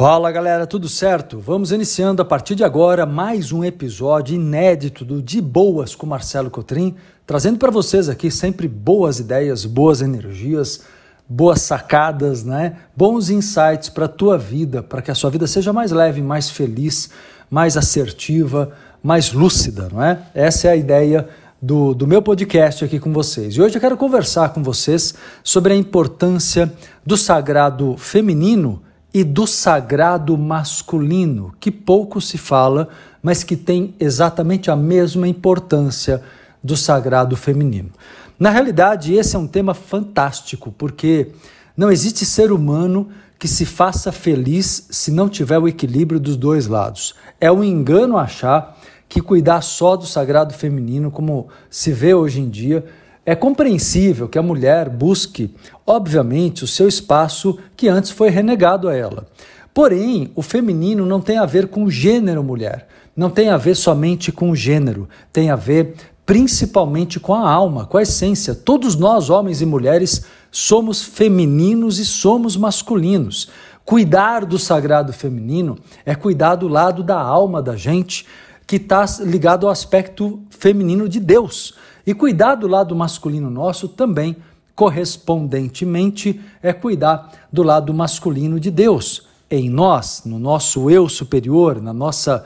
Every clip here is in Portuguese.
Fala galera, tudo certo? Vamos iniciando a partir de agora mais um episódio inédito do De Boas com Marcelo Cotrim, trazendo para vocês aqui sempre boas ideias, boas energias, boas sacadas, né? Bons insights para a tua vida, para que a sua vida seja mais leve, mais feliz, mais assertiva, mais lúcida, não é? Essa é a ideia do, do meu podcast aqui com vocês. E hoje eu quero conversar com vocês sobre a importância do sagrado feminino e do sagrado masculino, que pouco se fala, mas que tem exatamente a mesma importância do sagrado feminino. Na realidade, esse é um tema fantástico, porque não existe ser humano que se faça feliz se não tiver o equilíbrio dos dois lados. É um engano achar que cuidar só do sagrado feminino, como se vê hoje em dia, é compreensível que a mulher busque, obviamente, o seu espaço que antes foi renegado a ela. Porém, o feminino não tem a ver com gênero mulher, não tem a ver somente com o gênero, tem a ver principalmente com a alma, com a essência. Todos nós, homens e mulheres, somos femininos e somos masculinos. Cuidar do sagrado feminino é cuidar do lado da alma da gente, que está ligado ao aspecto feminino de Deus. E cuidar do lado masculino nosso também, correspondentemente, é cuidar do lado masculino de Deus. Em nós, no nosso eu superior, na nossa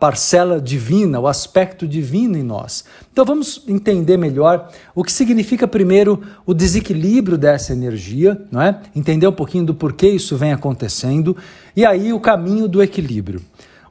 parcela divina, o aspecto divino em nós. Então vamos entender melhor o que significa primeiro o desequilíbrio dessa energia, não é? Entender um pouquinho do porquê isso vem acontecendo e aí o caminho do equilíbrio.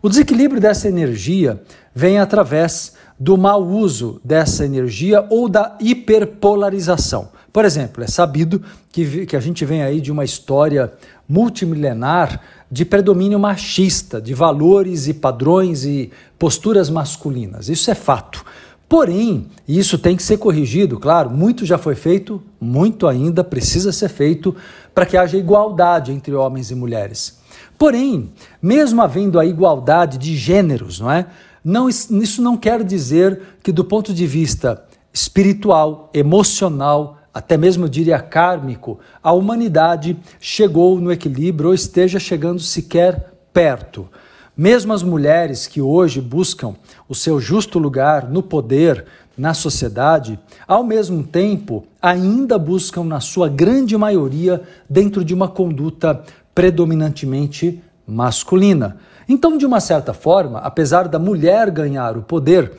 O desequilíbrio dessa energia vem através do mau uso dessa energia ou da hiperpolarização. Por exemplo, é sabido que, que a gente vem aí de uma história multimilenar de predomínio machista, de valores e padrões e posturas masculinas. Isso é fato. Porém, isso tem que ser corrigido, claro, muito já foi feito, muito ainda precisa ser feito para que haja igualdade entre homens e mulheres. Porém, mesmo havendo a igualdade de gêneros, não é? Não, isso não quer dizer que, do ponto de vista espiritual, emocional, até mesmo eu diria kármico, a humanidade chegou no equilíbrio ou esteja chegando sequer perto. Mesmo as mulheres que hoje buscam o seu justo lugar no poder, na sociedade, ao mesmo tempo ainda buscam, na sua grande maioria, dentro de uma conduta predominantemente masculina. Então, de uma certa forma, apesar da mulher ganhar o poder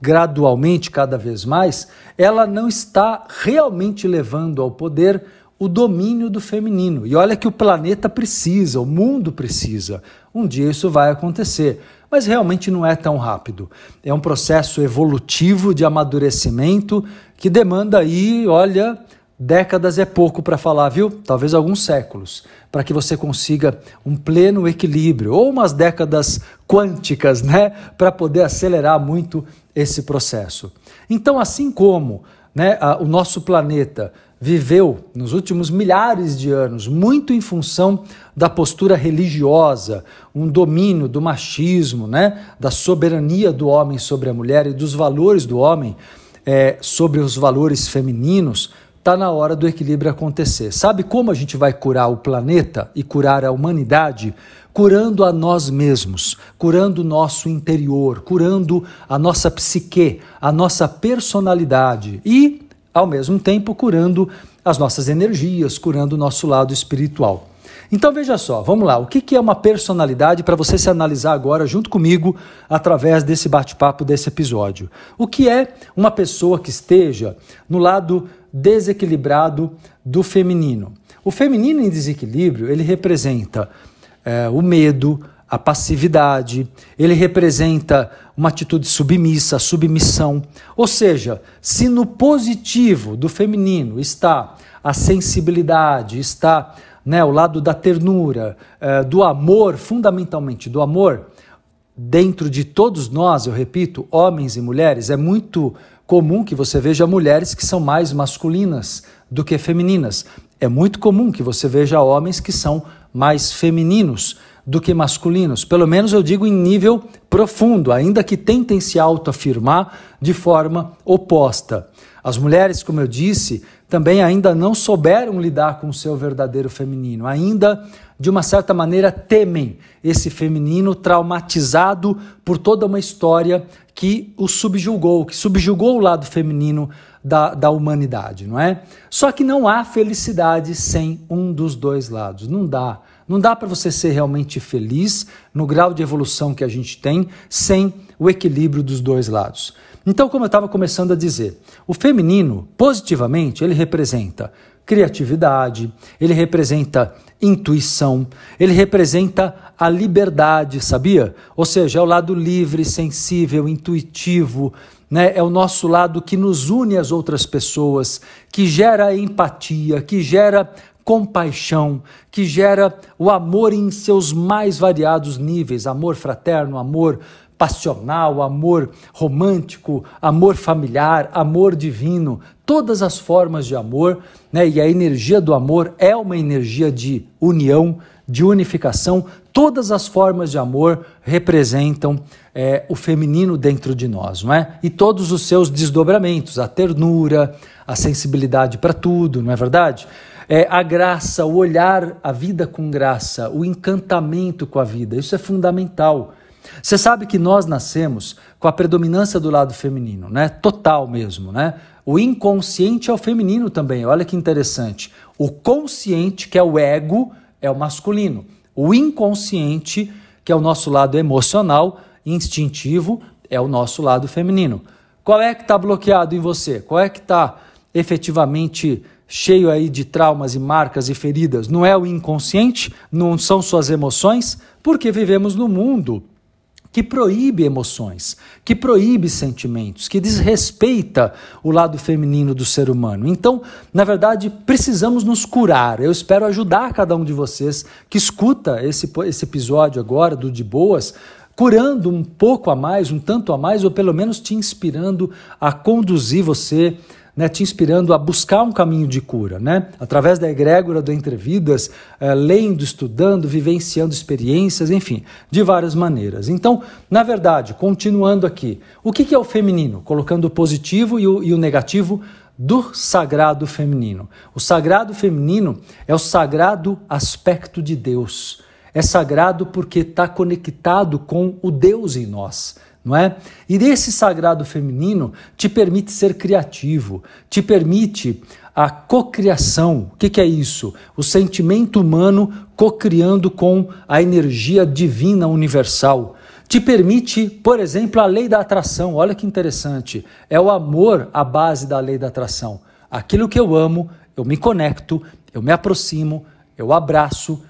gradualmente, cada vez mais, ela não está realmente levando ao poder o domínio do feminino. E olha que o planeta precisa, o mundo precisa. Um dia isso vai acontecer, mas realmente não é tão rápido. É um processo evolutivo de amadurecimento que demanda aí, olha, Décadas é pouco para falar, viu? Talvez alguns séculos, para que você consiga um pleno equilíbrio, ou umas décadas quânticas, né? Para poder acelerar muito esse processo. Então, assim como né, a, o nosso planeta viveu nos últimos milhares de anos muito em função da postura religiosa, um domínio do machismo, né, da soberania do homem sobre a mulher e dos valores do homem é, sobre os valores femininos está na hora do equilíbrio acontecer. Sabe como a gente vai curar o planeta e curar a humanidade? Curando a nós mesmos, curando o nosso interior, curando a nossa psique, a nossa personalidade e, ao mesmo tempo, curando as nossas energias, curando o nosso lado espiritual. Então veja só, vamos lá, o que é uma personalidade para você se analisar agora junto comigo através desse bate-papo desse episódio? O que é uma pessoa que esteja no lado desequilibrado do feminino. O feminino em desequilíbrio ele representa é, o medo, a passividade, ele representa uma atitude submissa, submissão. Ou seja, se no positivo do feminino está a sensibilidade, está né, o lado da ternura, é, do amor, fundamentalmente do amor, dentro de todos nós, eu repito, homens e mulheres, é muito comum que você veja mulheres que são mais masculinas do que femininas. É muito comum que você veja homens que são mais femininos do que masculinos. Pelo menos eu digo em nível profundo, ainda que tentem se autoafirmar de forma oposta. As mulheres, como eu disse, também ainda não souberam lidar com o seu verdadeiro feminino, ainda de uma certa maneira temem esse feminino traumatizado por toda uma história que o subjugou, que subjugou o lado feminino da, da humanidade, não é? Só que não há felicidade sem um dos dois lados, não dá. Não dá para você ser realmente feliz no grau de evolução que a gente tem sem o equilíbrio dos dois lados. Então, como eu estava começando a dizer, o feminino, positivamente, ele representa criatividade, ele representa intuição, ele representa a liberdade, sabia? Ou seja, é o lado livre, sensível, intuitivo, né? é o nosso lado que nos une às outras pessoas, que gera empatia, que gera compaixão, que gera o amor em seus mais variados níveis amor fraterno, amor passional, amor romântico, amor familiar, amor divino, todas as formas de amor, né? E a energia do amor é uma energia de união, de unificação. Todas as formas de amor representam é, o feminino dentro de nós, não é? E todos os seus desdobramentos, a ternura, a sensibilidade para tudo, não é verdade? É, a graça, o olhar a vida com graça, o encantamento com a vida. Isso é fundamental. Você sabe que nós nascemos com a predominância do lado feminino, né? Total mesmo, né? O inconsciente é o feminino também. Olha que interessante. O consciente, que é o ego, é o masculino. O inconsciente, que é o nosso lado emocional, instintivo, é o nosso lado feminino. Qual é que está bloqueado em você? Qual é que está efetivamente cheio aí de traumas e marcas e feridas, não é o inconsciente, não são suas emoções, porque vivemos no mundo que proíbe emoções, que proíbe sentimentos, que desrespeita o lado feminino do ser humano. Então, na verdade, precisamos nos curar. Eu espero ajudar cada um de vocês que escuta esse, esse episódio agora do De Boas, curando um pouco a mais, um tanto a mais, ou pelo menos te inspirando a conduzir você né, te inspirando a buscar um caminho de cura, né? Através da egrégora do Entrevidas, é, lendo, estudando, vivenciando experiências, enfim, de várias maneiras. Então, na verdade, continuando aqui, o que, que é o feminino? Colocando o positivo e o, e o negativo do sagrado feminino. O sagrado feminino é o sagrado aspecto de Deus. É sagrado porque está conectado com o Deus em nós não é? E esse sagrado feminino te permite ser criativo, te permite a cocriação. O que, que é isso? O sentimento humano cocriando com a energia divina universal. Te permite, por exemplo, a lei da atração. Olha que interessante. É o amor a base da lei da atração. Aquilo que eu amo, eu me conecto, eu me aproximo, eu abraço.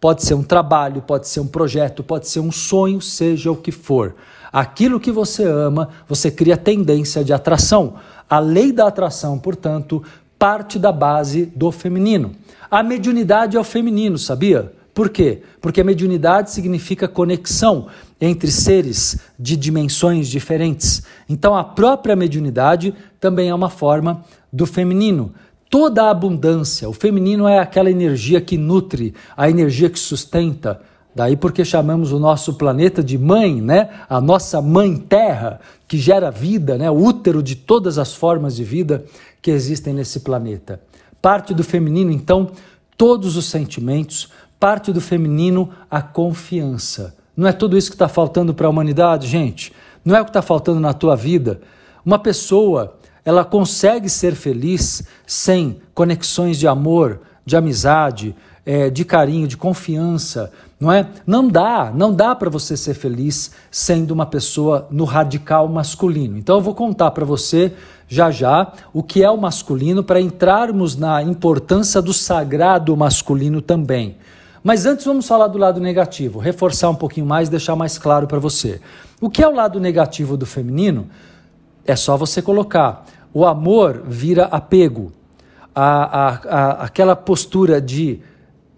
Pode ser um trabalho, pode ser um projeto, pode ser um sonho, seja o que for. Aquilo que você ama, você cria tendência de atração. A lei da atração, portanto, parte da base do feminino. A mediunidade é o feminino, sabia? Por quê? Porque a mediunidade significa conexão entre seres de dimensões diferentes. Então, a própria mediunidade também é uma forma do feminino. Toda a abundância, o feminino é aquela energia que nutre, a energia que sustenta, Daí porque chamamos o nosso planeta de mãe, né? A nossa mãe terra, que gera vida, né? O útero de todas as formas de vida que existem nesse planeta. Parte do feminino, então, todos os sentimentos, parte do feminino, a confiança. Não é tudo isso que está faltando para a humanidade, gente? Não é o que está faltando na tua vida? Uma pessoa, ela consegue ser feliz sem conexões de amor, de amizade, é, de carinho, de confiança, não é? Não dá, não dá para você ser feliz sendo uma pessoa no radical masculino. Então eu vou contar para você já já o que é o masculino para entrarmos na importância do sagrado masculino também. Mas antes vamos falar do lado negativo, reforçar um pouquinho mais, deixar mais claro para você. O que é o lado negativo do feminino? É só você colocar. O amor vira apego. A, a, a, aquela postura de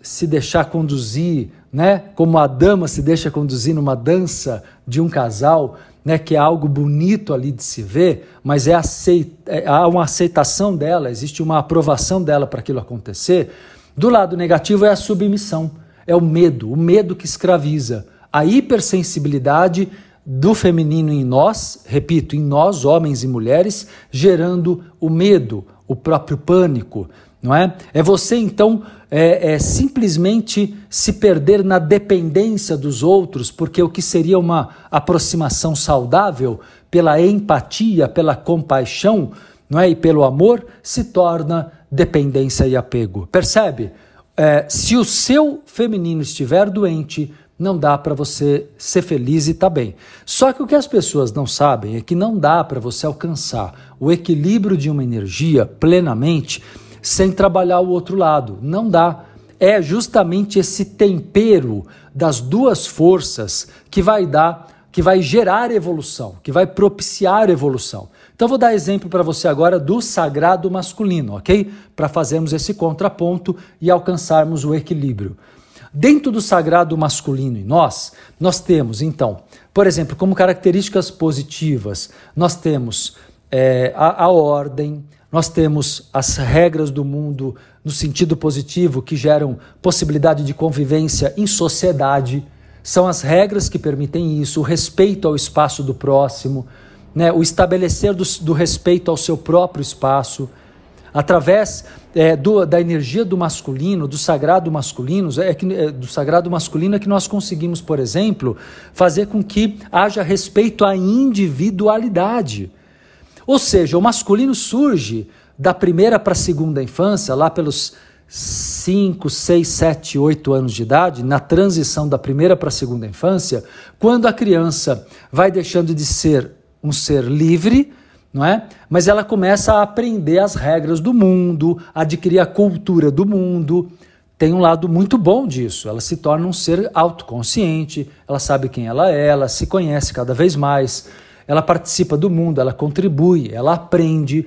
se deixar conduzir, né? Como a dama se deixa conduzir numa dança de um casal, né? Que é algo bonito ali de se ver, mas é, aceita, é há uma aceitação dela, existe uma aprovação dela para aquilo acontecer. Do lado negativo é a submissão, é o medo, o medo que escraviza, a hipersensibilidade do feminino em nós, repito, em nós, homens e mulheres, gerando o medo, o próprio pânico, não é? É você então é, é, simplesmente se perder na dependência dos outros, porque o que seria uma aproximação saudável pela empatia, pela compaixão, não é? E pelo amor se torna dependência e apego. Percebe? É, se o seu feminino estiver doente, não dá para você ser feliz e estar tá bem. Só que o que as pessoas não sabem é que não dá para você alcançar o equilíbrio de uma energia plenamente sem trabalhar o outro lado. Não dá. É justamente esse tempero das duas forças que vai dar, que vai gerar evolução, que vai propiciar evolução. Então vou dar exemplo para você agora do sagrado masculino, ok? Para fazermos esse contraponto e alcançarmos o equilíbrio. Dentro do sagrado masculino em nós, nós temos, então, por exemplo, como características positivas, nós temos é, a, a ordem, nós temos as regras do mundo no sentido positivo que geram possibilidade de convivência em sociedade. São as regras que permitem isso, o respeito ao espaço do próximo, né, o estabelecer do, do respeito ao seu próprio espaço através é, do, da energia do masculino, do sagrado masculino, é que, é, do sagrado masculino é que nós conseguimos, por exemplo, fazer com que haja respeito à individualidade. Ou seja, o masculino surge da primeira para a segunda infância, lá pelos 5, 6, 7, 8 anos de idade, na transição da primeira para a segunda infância, quando a criança vai deixando de ser um ser livre não é? Mas ela começa a aprender as regras do mundo, adquirir a cultura do mundo. Tem um lado muito bom disso. Ela se torna um ser autoconsciente, ela sabe quem ela é, ela se conhece cada vez mais, ela participa do mundo, ela contribui, ela aprende.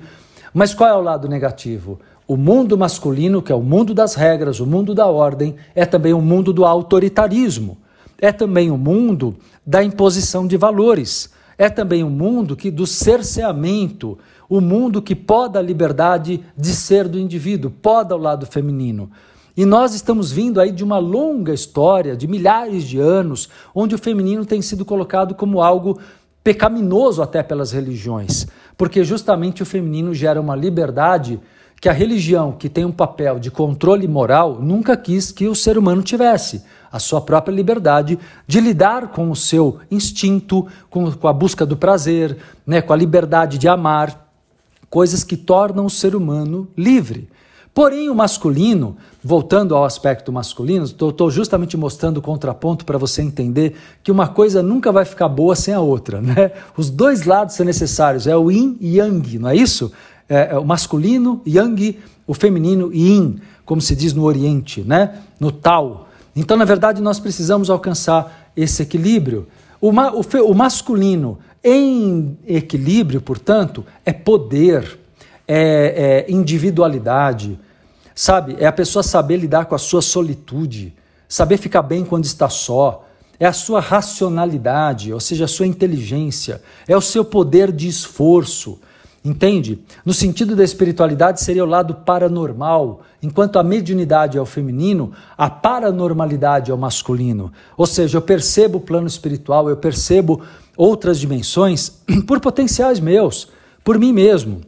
Mas qual é o lado negativo? O mundo masculino, que é o mundo das regras, o mundo da ordem, é também o mundo do autoritarismo. É também o mundo da imposição de valores é também um mundo que do cerceamento, o um mundo que poda a liberdade de ser do indivíduo, poda o lado feminino. E nós estamos vindo aí de uma longa história, de milhares de anos, onde o feminino tem sido colocado como algo pecaminoso até pelas religiões, porque justamente o feminino gera uma liberdade que a religião, que tem um papel de controle moral, nunca quis que o ser humano tivesse a sua própria liberdade de lidar com o seu instinto, com, com a busca do prazer, né, com a liberdade de amar, coisas que tornam o ser humano livre. Porém, o masculino, voltando ao aspecto masculino, estou justamente mostrando o contraponto para você entender que uma coisa nunca vai ficar boa sem a outra. Né? Os dois lados são necessários, é o yin e yang, não é isso? É, é o masculino, yang, o feminino, yin, como se diz no Oriente, né? no Tao. Então, na verdade, nós precisamos alcançar esse equilíbrio. O, ma o, o masculino em equilíbrio, portanto, é poder, é, é individualidade, sabe? É a pessoa saber lidar com a sua solitude, saber ficar bem quando está só, é a sua racionalidade, ou seja, a sua inteligência, é o seu poder de esforço, Entende? No sentido da espiritualidade seria o lado paranormal, enquanto a mediunidade é o feminino, a paranormalidade é o masculino. Ou seja, eu percebo o plano espiritual, eu percebo outras dimensões por potenciais meus, por mim mesmo.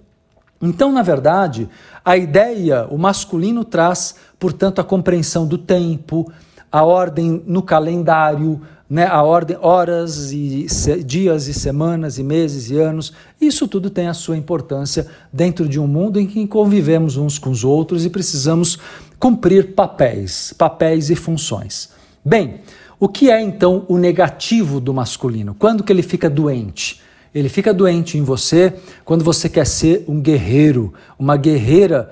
Então, na verdade, a ideia, o masculino traz, portanto, a compreensão do tempo, a ordem no calendário, né, a ordem, horas e se, dias e semanas e meses e anos, isso tudo tem a sua importância dentro de um mundo em que convivemos uns com os outros e precisamos cumprir papéis, papéis e funções. Bem, o que é então o negativo do masculino? Quando que ele fica doente? Ele fica doente em você quando você quer ser um guerreiro, uma guerreira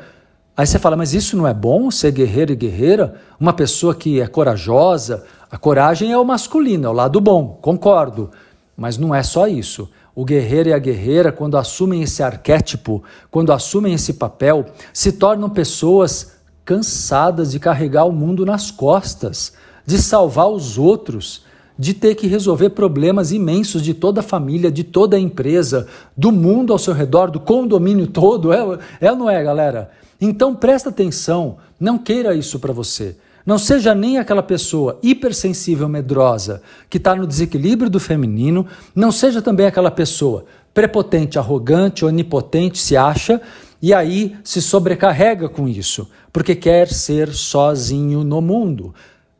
Aí você fala, mas isso não é bom, ser guerreiro e guerreira? Uma pessoa que é corajosa, a coragem é o masculino, é o lado bom, concordo. Mas não é só isso. O guerreiro e a guerreira, quando assumem esse arquétipo, quando assumem esse papel, se tornam pessoas cansadas de carregar o mundo nas costas, de salvar os outros, de ter que resolver problemas imensos de toda a família, de toda a empresa, do mundo ao seu redor, do condomínio todo. É, é ou não é, galera? Então presta atenção, não queira isso para você. Não seja nem aquela pessoa hipersensível, medrosa, que está no desequilíbrio do feminino, não seja também aquela pessoa prepotente, arrogante, onipotente, se acha e aí se sobrecarrega com isso, porque quer ser sozinho no mundo.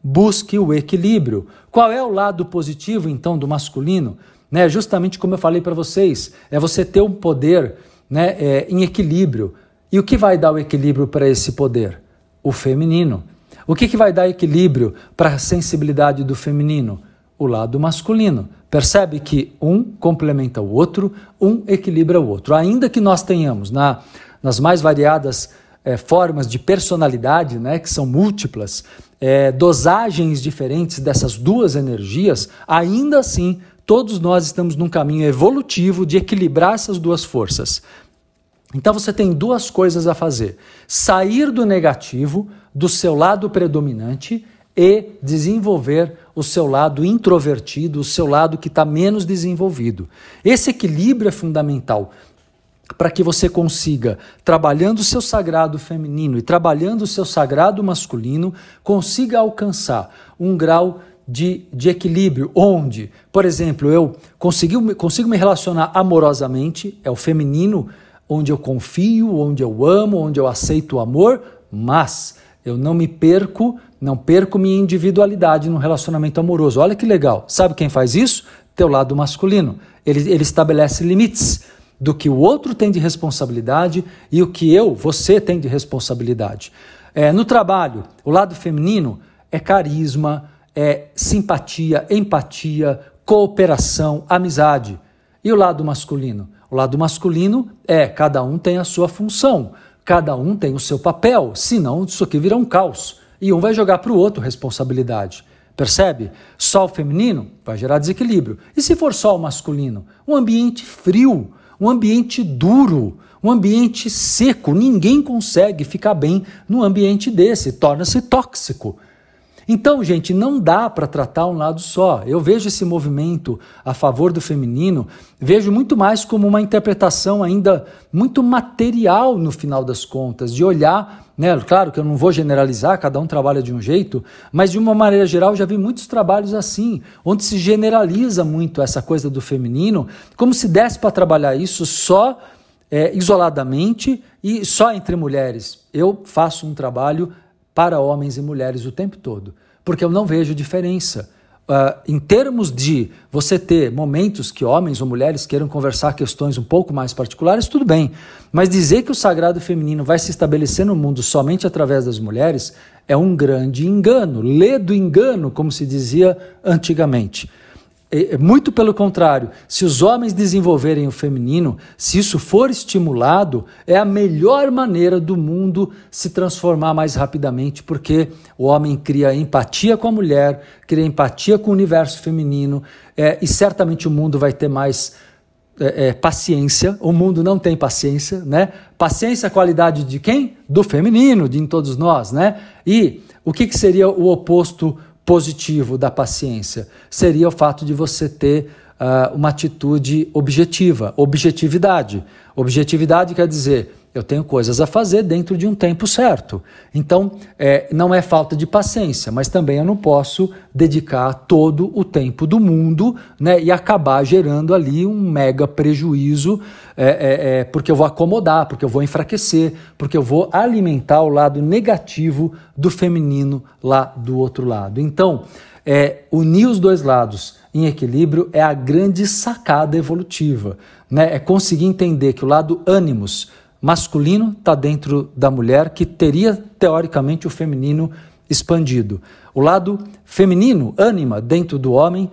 Busque o equilíbrio. Qual é o lado positivo, então, do masculino? Né, justamente como eu falei para vocês, é você ter um poder né, é, em equilíbrio. E o que vai dar o equilíbrio para esse poder? O feminino. O que, que vai dar equilíbrio para a sensibilidade do feminino? O lado masculino. Percebe que um complementa o outro, um equilibra o outro. Ainda que nós tenhamos na nas mais variadas é, formas de personalidade, né, que são múltiplas, é, dosagens diferentes dessas duas energias, ainda assim, todos nós estamos num caminho evolutivo de equilibrar essas duas forças. Então você tem duas coisas a fazer: sair do negativo, do seu lado predominante, e desenvolver o seu lado introvertido, o seu lado que está menos desenvolvido. Esse equilíbrio é fundamental para que você consiga, trabalhando o seu sagrado feminino e trabalhando o seu sagrado masculino, consiga alcançar um grau de, de equilíbrio, onde, por exemplo, eu consigo, consigo me relacionar amorosamente, é o feminino, onde eu confio, onde eu amo, onde eu aceito o amor, mas eu não me perco, não perco minha individualidade no relacionamento amoroso. Olha que legal. Sabe quem faz isso? Teu lado masculino. Ele, ele estabelece limites do que o outro tem de responsabilidade e o que eu, você, tem de responsabilidade. É, no trabalho, o lado feminino é carisma, é simpatia, empatia, cooperação, amizade. E o lado masculino? O lado masculino é cada um tem a sua função, cada um tem o seu papel, senão isso aqui vira um caos. E um vai jogar para o outro responsabilidade. Percebe? Só o feminino vai gerar desequilíbrio. E se for só o masculino? Um ambiente frio, um ambiente duro, um ambiente seco. Ninguém consegue ficar bem num ambiente desse, torna-se tóxico. Então, gente, não dá para tratar um lado só. Eu vejo esse movimento a favor do feminino, vejo muito mais como uma interpretação ainda muito material no final das contas, de olhar, né? Claro que eu não vou generalizar, cada um trabalha de um jeito, mas de uma maneira geral já vi muitos trabalhos assim, onde se generaliza muito essa coisa do feminino, como se desse para trabalhar isso só é, isoladamente e só entre mulheres. Eu faço um trabalho para homens e mulheres o tempo todo, porque eu não vejo diferença. Uh, em termos de você ter momentos que homens ou mulheres queiram conversar questões um pouco mais particulares, tudo bem. Mas dizer que o sagrado feminino vai se estabelecer no mundo somente através das mulheres é um grande engano, ledo engano, como se dizia antigamente. Muito pelo contrário, se os homens desenvolverem o feminino, se isso for estimulado, é a melhor maneira do mundo se transformar mais rapidamente, porque o homem cria empatia com a mulher, cria empatia com o universo feminino, é, e certamente o mundo vai ter mais é, é, paciência. O mundo não tem paciência, né? Paciência é qualidade de quem? Do feminino, de em todos nós, né? E o que, que seria o oposto? Positivo da paciência seria o fato de você ter uh, uma atitude objetiva, objetividade. Objetividade quer dizer eu tenho coisas a fazer dentro de um tempo certo. Então, é, não é falta de paciência, mas também eu não posso dedicar todo o tempo do mundo né, e acabar gerando ali um mega prejuízo, é, é, é, porque eu vou acomodar, porque eu vou enfraquecer, porque eu vou alimentar o lado negativo do feminino lá do outro lado. Então, é, unir os dois lados em equilíbrio é a grande sacada evolutiva. Né? É conseguir entender que o lado ânimos masculino está dentro da mulher, que teria, teoricamente, o feminino expandido. O lado feminino, ânima, dentro do homem,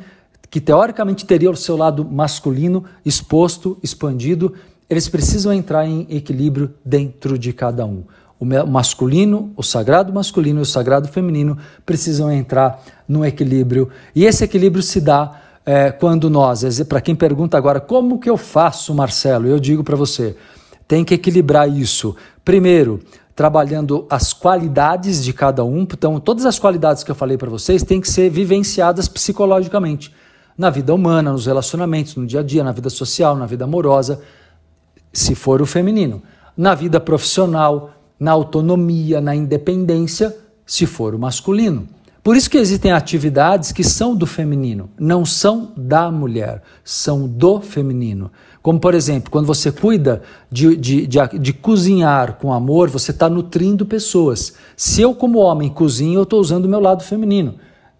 que teoricamente teria o seu lado masculino exposto, expandido, eles precisam entrar em equilíbrio dentro de cada um. O masculino, o sagrado masculino e o sagrado feminino precisam entrar no equilíbrio. E esse equilíbrio se dá é, quando nós, para quem pergunta agora, como que eu faço, Marcelo? Eu digo para você, tem que equilibrar isso. Primeiro, trabalhando as qualidades de cada um. Então, todas as qualidades que eu falei para vocês têm que ser vivenciadas psicologicamente na vida humana, nos relacionamentos, no dia a dia, na vida social, na vida amorosa, se for o feminino, na vida profissional, na autonomia, na independência, se for o masculino. Por isso que existem atividades que são do feminino, não são da mulher, são do feminino. Como, por exemplo, quando você cuida de, de, de, de cozinhar com amor, você está nutrindo pessoas. Se eu, como homem, cozinho, eu estou usando o meu lado feminino.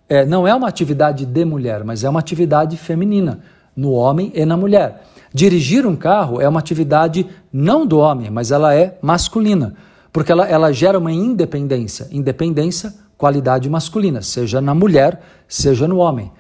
É, não é uma atividade de mulher, mas é uma atividade feminina, no homem e na mulher. Dirigir um carro é uma atividade não do homem, mas ela é masculina, porque ela, ela gera uma independência. Independência qualidade masculina, seja na mulher, seja no homem.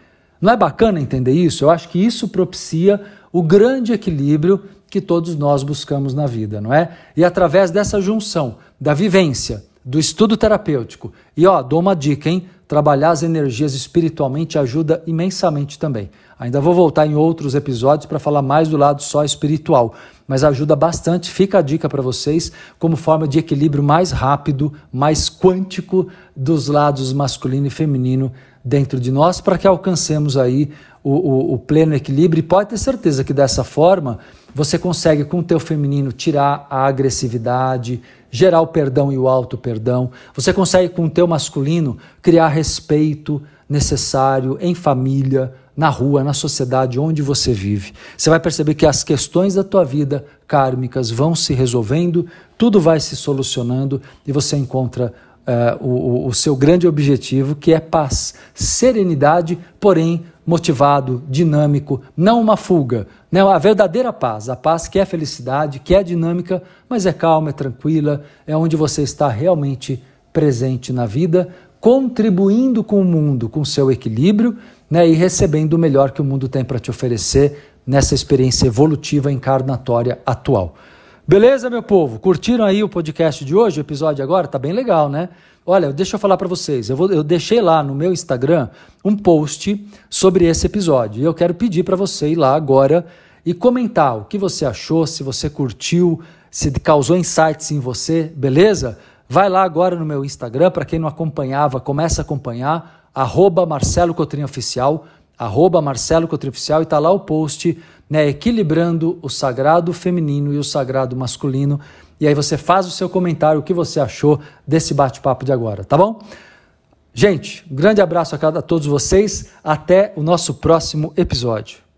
Não é bacana entender isso? Eu acho que isso propicia o grande equilíbrio que todos nós buscamos na vida, não é? E através dessa junção da vivência, do estudo terapêutico, e ó, dou uma dica, hein? Trabalhar as energias espiritualmente ajuda imensamente também. Ainda vou voltar em outros episódios para falar mais do lado só espiritual, mas ajuda bastante. Fica a dica para vocês como forma de equilíbrio mais rápido, mais quântico dos lados masculino e feminino dentro de nós, para que alcancemos aí o, o, o, pleno equilíbrio. E pode ter certeza que dessa forma você consegue, com o teu feminino, tirar a agressividade, gerar o perdão e o auto perdão. Você consegue, com o teu masculino, criar respeito necessário em família, na rua, na sociedade onde você vive. Você vai perceber que as questões da tua vida kármicas vão se resolvendo, tudo vai se solucionando e você encontra uh, o, o seu grande objetivo, que é paz, serenidade, porém motivado, dinâmico, não uma fuga, não a verdadeira paz, a paz que é felicidade, que é dinâmica, mas é calma, é tranquila, é onde você está realmente presente na vida, contribuindo com o mundo, com seu equilíbrio né, e recebendo o melhor que o mundo tem para te oferecer nessa experiência evolutiva encarnatória atual. Beleza, meu povo? Curtiram aí o podcast de hoje, o episódio agora? Tá bem legal, né? Olha, deixa eu falar para vocês. Eu, vou, eu deixei lá no meu Instagram um post sobre esse episódio. E eu quero pedir para você ir lá agora e comentar o que você achou, se você curtiu, se causou insights em você, beleza? Vai lá agora no meu Instagram, para quem não acompanhava, começa a acompanhar arroba Marcelo Cotrim Oficial, arroba Marcelo Cotrim Oficial, e está lá o post, né, equilibrando o sagrado feminino e o sagrado masculino. E aí você faz o seu comentário, o que você achou desse bate-papo de agora, tá bom? Gente, um grande abraço a, cada, a todos vocês. Até o nosso próximo episódio.